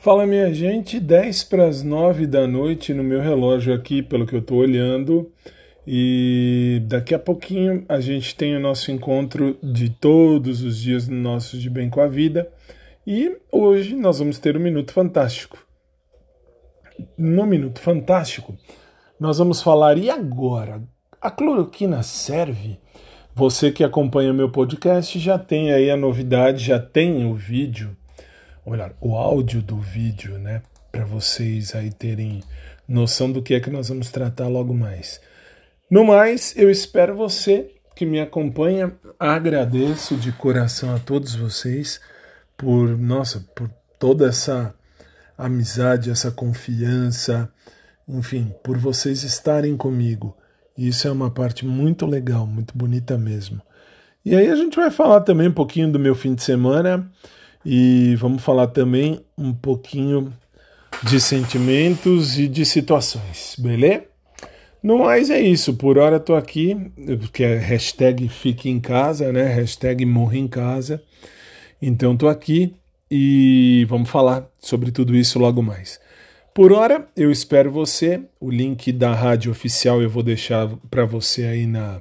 Fala minha gente, 10 para as 9 da noite no meu relógio aqui, pelo que eu estou olhando. E daqui a pouquinho a gente tem o nosso encontro de todos os dias no nosso De Bem com a Vida. E hoje nós vamos ter um Minuto Fantástico. No Minuto Fantástico, nós vamos falar, e agora? A cloroquina serve? Você que acompanha meu podcast já tem aí a novidade, já tem o vídeo ou melhor, o áudio do vídeo, né? Para vocês aí terem noção do que é que nós vamos tratar logo mais. No mais, eu espero você que me acompanha. Agradeço de coração a todos vocês por, nossa, por toda essa amizade, essa confiança, enfim, por vocês estarem comigo. Isso é uma parte muito legal, muito bonita mesmo. E aí a gente vai falar também um pouquinho do meu fim de semana e vamos falar também um pouquinho de sentimentos e de situações, beleza? No mais é isso, por hora tô aqui, que é hashtag fique em casa, né? Hashtag morre em casa. Então tô aqui e vamos falar sobre tudo isso logo mais. Por hora, eu espero você. O link da rádio oficial eu vou deixar para você aí na,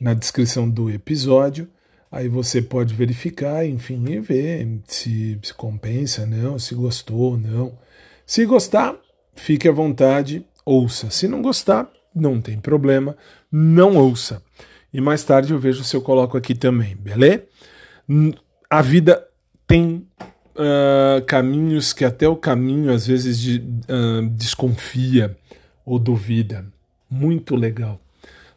na descrição do episódio. Aí você pode verificar, enfim, e ver se, se compensa, não, se gostou, não. Se gostar, fique à vontade, ouça. Se não gostar, não tem problema, não ouça. E mais tarde eu vejo se eu coloco aqui também, beleza? A vida tem uh, caminhos que até o caminho às vezes de, uh, desconfia ou duvida. Muito legal.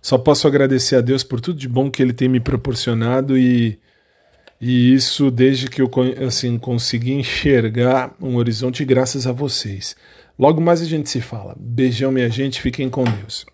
Só posso agradecer a Deus por tudo de bom que Ele tem me proporcionado e, e isso desde que eu assim, consegui enxergar um horizonte graças a vocês. Logo mais a gente se fala. Beijão, minha gente. Fiquem com Deus.